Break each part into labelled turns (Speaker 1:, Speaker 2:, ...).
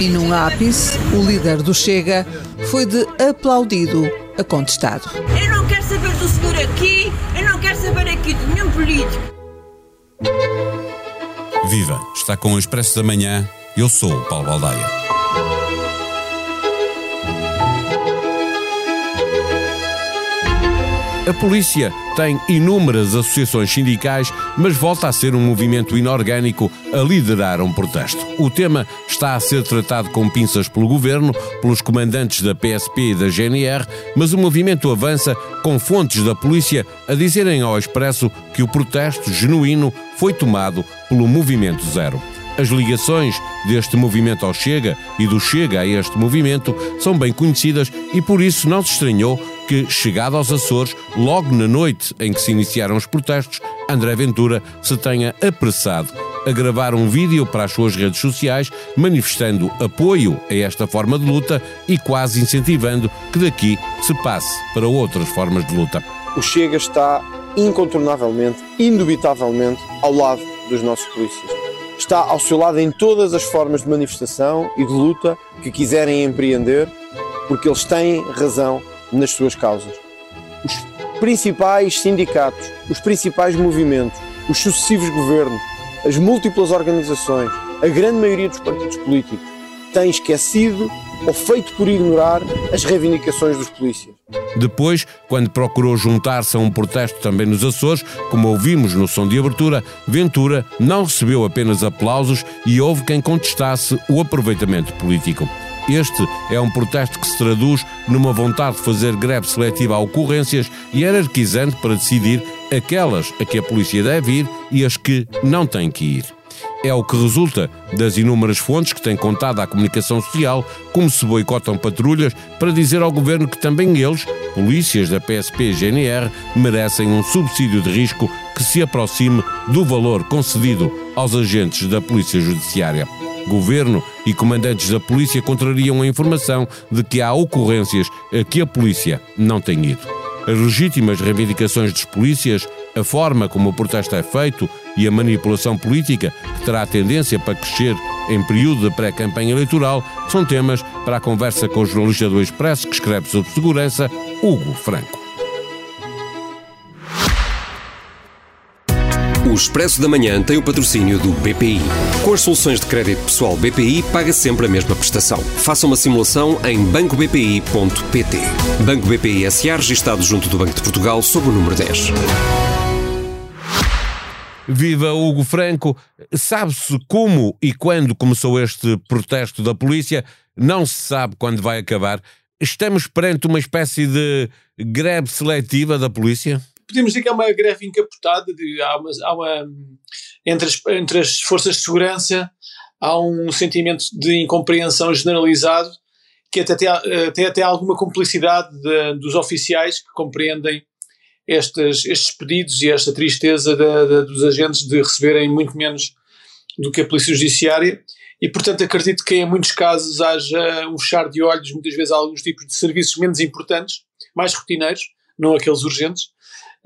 Speaker 1: E num ápice, o líder do Chega foi de aplaudido a contestado.
Speaker 2: Eu não quero saber do senhor aqui, eu não quero saber aqui de nenhum político.
Speaker 3: Viva! Está com o Expresso da Manhã. Eu sou o Paulo Baldaia. A polícia tem inúmeras associações sindicais, mas volta a ser um movimento inorgânico a liderar um protesto. O tema está a ser tratado com pinças pelo governo, pelos comandantes da PSP e da GNR, mas o movimento avança com fontes da polícia a dizerem ao Expresso que o protesto genuíno foi tomado pelo Movimento Zero. As ligações deste movimento ao Chega e do Chega a este movimento são bem conhecidas e por isso não se estranhou que, chegado aos Açores, logo na noite em que se iniciaram os protestos, André Ventura se tenha apressado a gravar um vídeo para as suas redes sociais manifestando apoio a esta forma de luta e quase incentivando que daqui se passe para outras formas de luta.
Speaker 4: O Chega está incontornavelmente, indubitavelmente, ao lado dos nossos polícias. Está ao seu lado em todas as formas de manifestação e de luta que quiserem empreender, porque eles têm razão nas suas causas. Os principais sindicatos, os principais movimentos, os sucessivos governos, as múltiplas organizações, a grande maioria dos partidos políticos têm esquecido ou feito por ignorar as reivindicações dos polícias.
Speaker 3: Depois, quando procurou juntar-se a um protesto também nos Açores, como ouvimos no som de abertura, Ventura não recebeu apenas aplausos e houve quem contestasse o aproveitamento político. Este é um protesto que se traduz numa vontade de fazer greve seletiva a ocorrências e hierarquizante para decidir aquelas a que a polícia deve ir e as que não têm que ir. É o que resulta das inúmeras fontes que têm contado à comunicação social como se boicotam patrulhas para dizer ao governo que também eles, polícias da PSP e GNR, merecem um subsídio de risco que se aproxime do valor concedido aos agentes da Polícia Judiciária. Governo e comandantes da polícia contrariam a informação de que há ocorrências a que a polícia não tem ido. As legítimas reivindicações dos polícias, a forma como o protesto é feito e a manipulação política, que terá tendência para crescer em período de pré-campanha eleitoral, são temas para a conversa com o jornalista do Expresso que escreve sobre segurança, Hugo Franco.
Speaker 5: O Expresso da Manhã tem o patrocínio do BPI. Com as soluções de crédito pessoal BPI, paga sempre a mesma prestação. Faça uma simulação em bancobpi.pt. Banco BPI SA, registado junto do Banco de Portugal, sob o número 10.
Speaker 3: Viva Hugo Franco! Sabe-se como e quando começou este protesto da polícia? Não se sabe quando vai acabar. Estamos perante uma espécie de greve seletiva da polícia?
Speaker 6: Podemos dizer que é uma greve encapotada, de, há uma, há uma entre, as, entre as forças de segurança há um sentimento de incompreensão generalizado que até tem, até, até alguma complicidade de, dos oficiais que compreendem estes, pedidos e esta tristeza dos agentes de receberem muito menos do que a Polícia Judiciária. E, portanto, acredito que em muitos casos haja um fechar de olhos, muitas vezes, a alguns tipos de serviços menos importantes, mais rotineiros, não aqueles urgentes,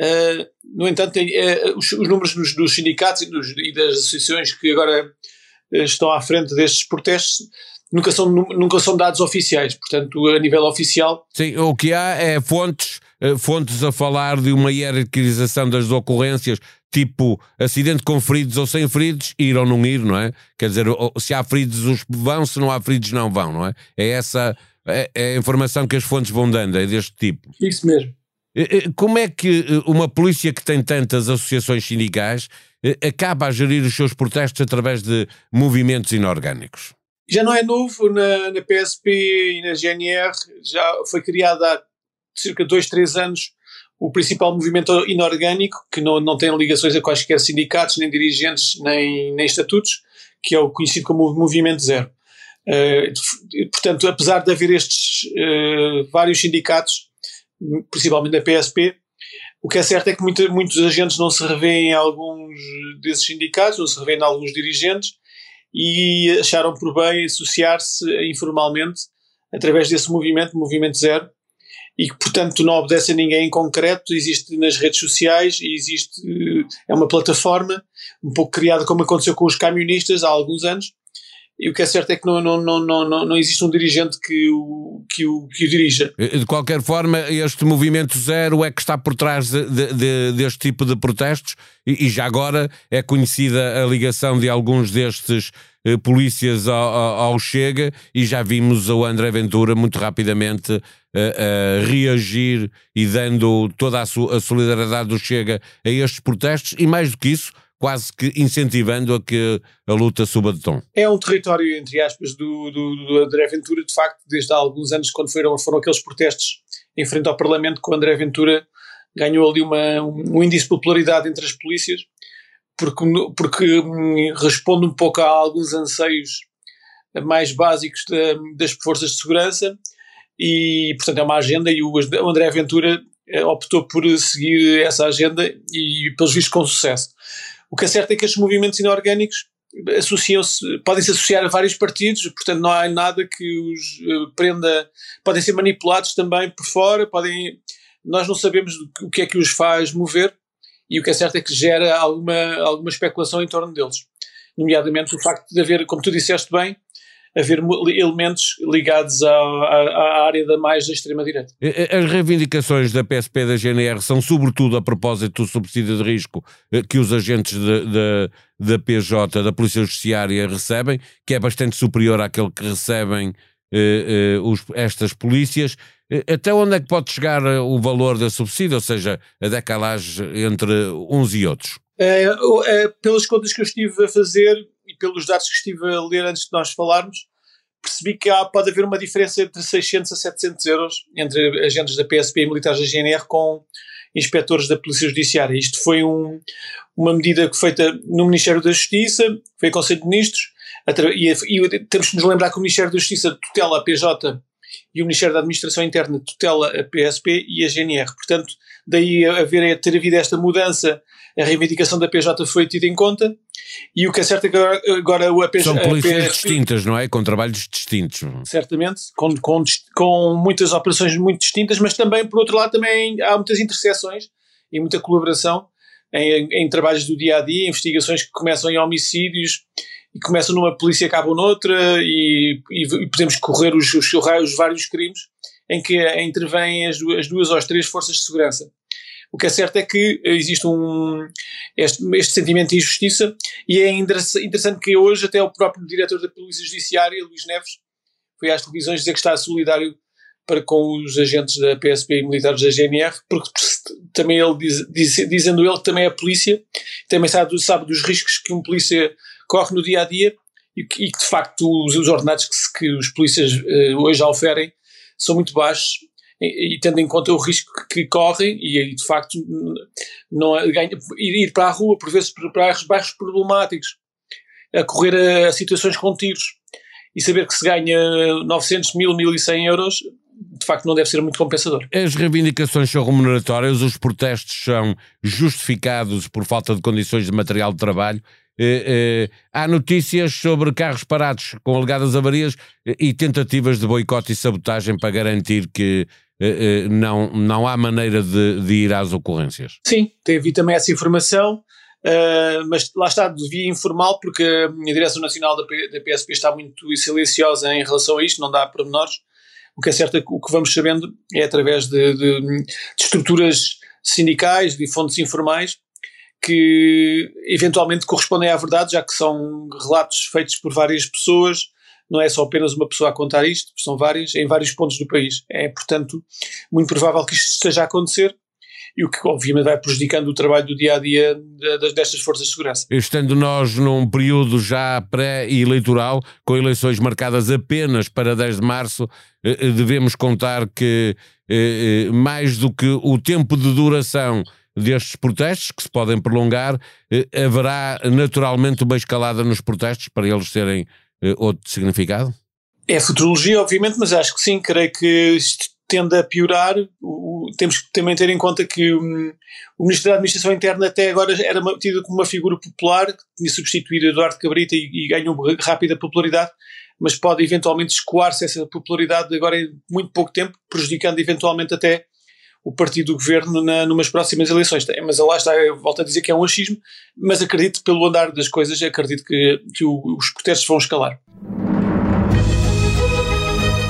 Speaker 6: Uh, no entanto, tem, uh, os, os, números dos, dos sindicatos e, dos, e, das associações que agora uh, estão à frente destes protestos nunca são, nunca são dados oficiais, portanto, a nível oficial.
Speaker 3: Sim, o que há é fontes, fontes a falar de uma hierarquização das ocorrências, tipo acidente com feridos ou sem feridos, ir ou não ir, não é? Quer dizer, se há feridos, uns vão, se não há feridos, não vão, não é? É essa é, é a informação que as fontes vão dando, é deste tipo.
Speaker 6: Isso mesmo.
Speaker 3: Eh, eh, como é que eh, uma polícia que tem tantas associações sindicais acaba a gerir os seus protestos através de movimentos inorgânicos?
Speaker 6: Já não é novo na, na PSP e na GNR, já foi criada há cerca de dois, três anos o principal movimento inorgânico, que não, não tem ligações a quaisquer sindicatos, nem dirigentes, nem, nem estatutos, que é o conhecido como Movimento Zero. Uh, portanto, apesar de haver estes uh, vários sindicatos, principalmente da PSP. O que é certo é que muita, muitos agentes não se revêem em alguns desses sindicatos, não se revêem em alguns dirigentes e acharam por bem associar-se informalmente através desse movimento, Movimento Zero, e que, portanto, não obedece a ninguém em concreto, existe nas redes sociais e existe, é uma plataforma um pouco criada como aconteceu com os camionistas há alguns anos, e o que é certo é que não, não, não, não, não existe um dirigente que o, que, o, que o dirija.
Speaker 3: De qualquer forma, este movimento zero é que está por trás de, de, de, deste tipo de protestos e, e, já agora é conhecida a ligação de alguns destes eh, polícias ao, ao, Chega e já vimos o André Ventura muito rapidamente eh, reagir e dando toda a, a solidariedade do Chega a estes protestos e mais do que isso quase que incentivando a que a luta suba de tom.
Speaker 6: É um território, entre aspas, do, do, do André Ventura, de facto, desde há alguns anos, quando foram, foram aqueles protestos em frente ao Parlamento, que o André Ventura ganhou ali uma, um índice de popularidade entre as polícias, porque, porque hum, responde um pouco a alguns anseios mais básicos das forças de segurança e, portanto, é uma agenda e o André Ventura eh, optou por seguir essa agenda e, pelos vistos, com sucesso. O que é certo é que estes movimentos inorgânicos associam-se, podem se associar a vários partidos, portanto não há nada que os uh, prenda, podem ser manipulados também por fora, podem, nós não sabemos o que é que os faz mover e o que é certo é que gera alguma, alguma especulação em torno deles, nomeadamente o facto de haver, como tu disseste bem, haver elementos ligados à, à, à área da mais da extrema-direita.
Speaker 3: As reivindicações da PSP e da GNR são sobretudo a propósito do subsídio de risco eh, que os agentes da PJ, da Polícia Judiciária, recebem, que é bastante superior àquele que recebem eh, eh, os, estas polícias. Até onde é que pode chegar o valor da subsídio, ou seja, a decalagem entre uns e outros?
Speaker 6: É, é, pelas contas que eu estive a fazer, pelos dados que estive a ler antes de nós falarmos, percebi que há, pode haver uma diferença entre 600 a 700 euros entre agentes da PSP e militares da GNR com inspectores da Polícia Judiciária. Isto foi um, uma medida feita no Ministério da Justiça, foi o Conselho de Ministros, e, e, temos que nos lembrar que o Ministério da Justiça tutela a PJ e o Ministério da Administração Interna tutela a PSP e a GNR. Portanto, daí haver, ter havido esta mudança, a reivindicação da PJ foi tida em conta e o que é certo é que agora, agora o APS.
Speaker 3: São polícias distintas, não é? Com trabalhos distintos.
Speaker 6: Certamente, com, com, com muitas operações muito distintas, mas também, por outro lado, também há muitas interseções e muita colaboração em, em trabalhos do dia a dia, investigações que começam em homicídios e começam numa polícia e acabam noutra e, e, e podemos correr os, os, os, vários crimes em que intervêm as duas, as duas ou as três forças de segurança. O que é certo é que existe um, este, este sentimento de injustiça e é interessante que hoje até o próprio diretor da Polícia Judiciária, Luís Neves, foi às televisões dizer que está solidário para com os agentes da PSP e militares da GNR, porque também ele diz, diz, dizendo ele que também é polícia, também sabe, sabe dos riscos que um polícia corre no dia a dia e que, de facto os, os ordenados que, que os polícias uh, hoje oferem são muito baixos e, e, tendo em conta o risco que, que correm e de facto não é, ganha, ir, ir para a rua por vezes para bairros problemáticos a correr a, a, situações com tiros e saber que se ganha 900 mil, 1100 euros de facto não deve ser muito compensador.
Speaker 3: As reivindicações são remuneratórias, os protestos são justificados por falta de condições de material de trabalho eh, eh, há notícias sobre carros parados com alegadas avarias eh, e tentativas de boicote e sabotagem para garantir que não, não há maneira de, de ir às ocorrências.
Speaker 6: Sim, teve também essa informação. Uh, mas lá está, de via informal, porque a Direção Nacional da, da PSP está muito silenciosa em relação a isto, não dá pormenores. O que é certo é que o que vamos sabendo é através de, de, de estruturas sindicais, de fontes informais, que eventualmente correspondem à verdade, já que são relatos feitos por várias pessoas, não é só apenas uma pessoa a contar isto, são várias, em vários pontos do país. É, portanto, muito provável que isto esteja a acontecer e o que obviamente vai prejudicando o trabalho do dia a dia destas forças de segurança.
Speaker 3: Estando nós num período já pré-eleitoral, com eleições marcadas apenas para 10 de março, eh, eh, devemos contar que eh, mais do que o tempo de duração destes protestos, que se podem prolongar, eh, haverá naturalmente uma escalada nos protestos para eles terem eh, outro significado?
Speaker 6: É futurologia, obviamente, mas acho que sim, creio que tende a piorar. O, temos que também ter em conta que um, o Ministro da Administração Interna até agora era tido como uma figura popular, que tinha substituído Eduardo Cabrita e, e ganhou rápida popularidade, mas pode eventualmente escoar-se essa popularidade agora em muito pouco tempo, prejudicando eventualmente até o partido do governo na, numas próximas eleições. Mas lá está, volto a dizer que é um achismo, mas acredito, pelo andar das coisas, acredito que, que os protestos vão escalar.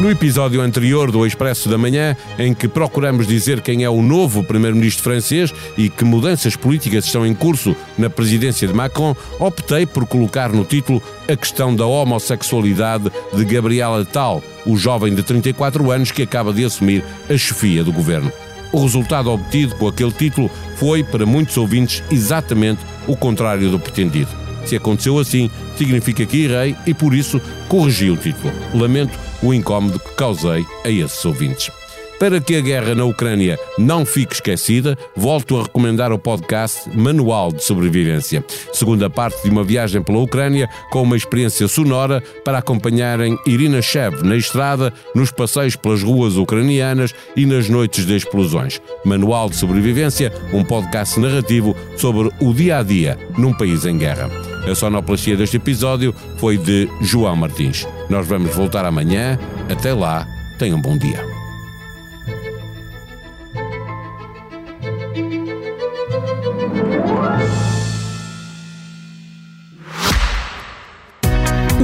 Speaker 3: No episódio anterior do Expresso da Manhã, em que procuramos dizer quem é o novo primeiro-ministro francês e que mudanças políticas estão em curso na presidência de Macron, optei por colocar no título a questão da homossexualidade de Gabriel Attal, o jovem de 34 anos que acaba de assumir a chefia do governo. O resultado obtido com aquele título foi, para muitos ouvintes, exatamente o contrário do pretendido. Se aconteceu assim, significa que errei e por isso corrigi o título. Lamento o incómodo que causei a esses ouvintes. Para que a guerra na Ucrânia não fique esquecida, volto a recomendar o podcast Manual de Sobrevivência, segunda parte de uma viagem pela Ucrânia com uma experiência sonora para acompanharem Irina Shev na estrada, nos passeios pelas ruas ucranianas e nas noites de explosões. Manual de Sobrevivência, um podcast narrativo sobre o dia a dia num país em guerra. A sonoplastia deste episódio foi de João Martins. Nós vamos voltar amanhã. Até lá, tenham um bom dia.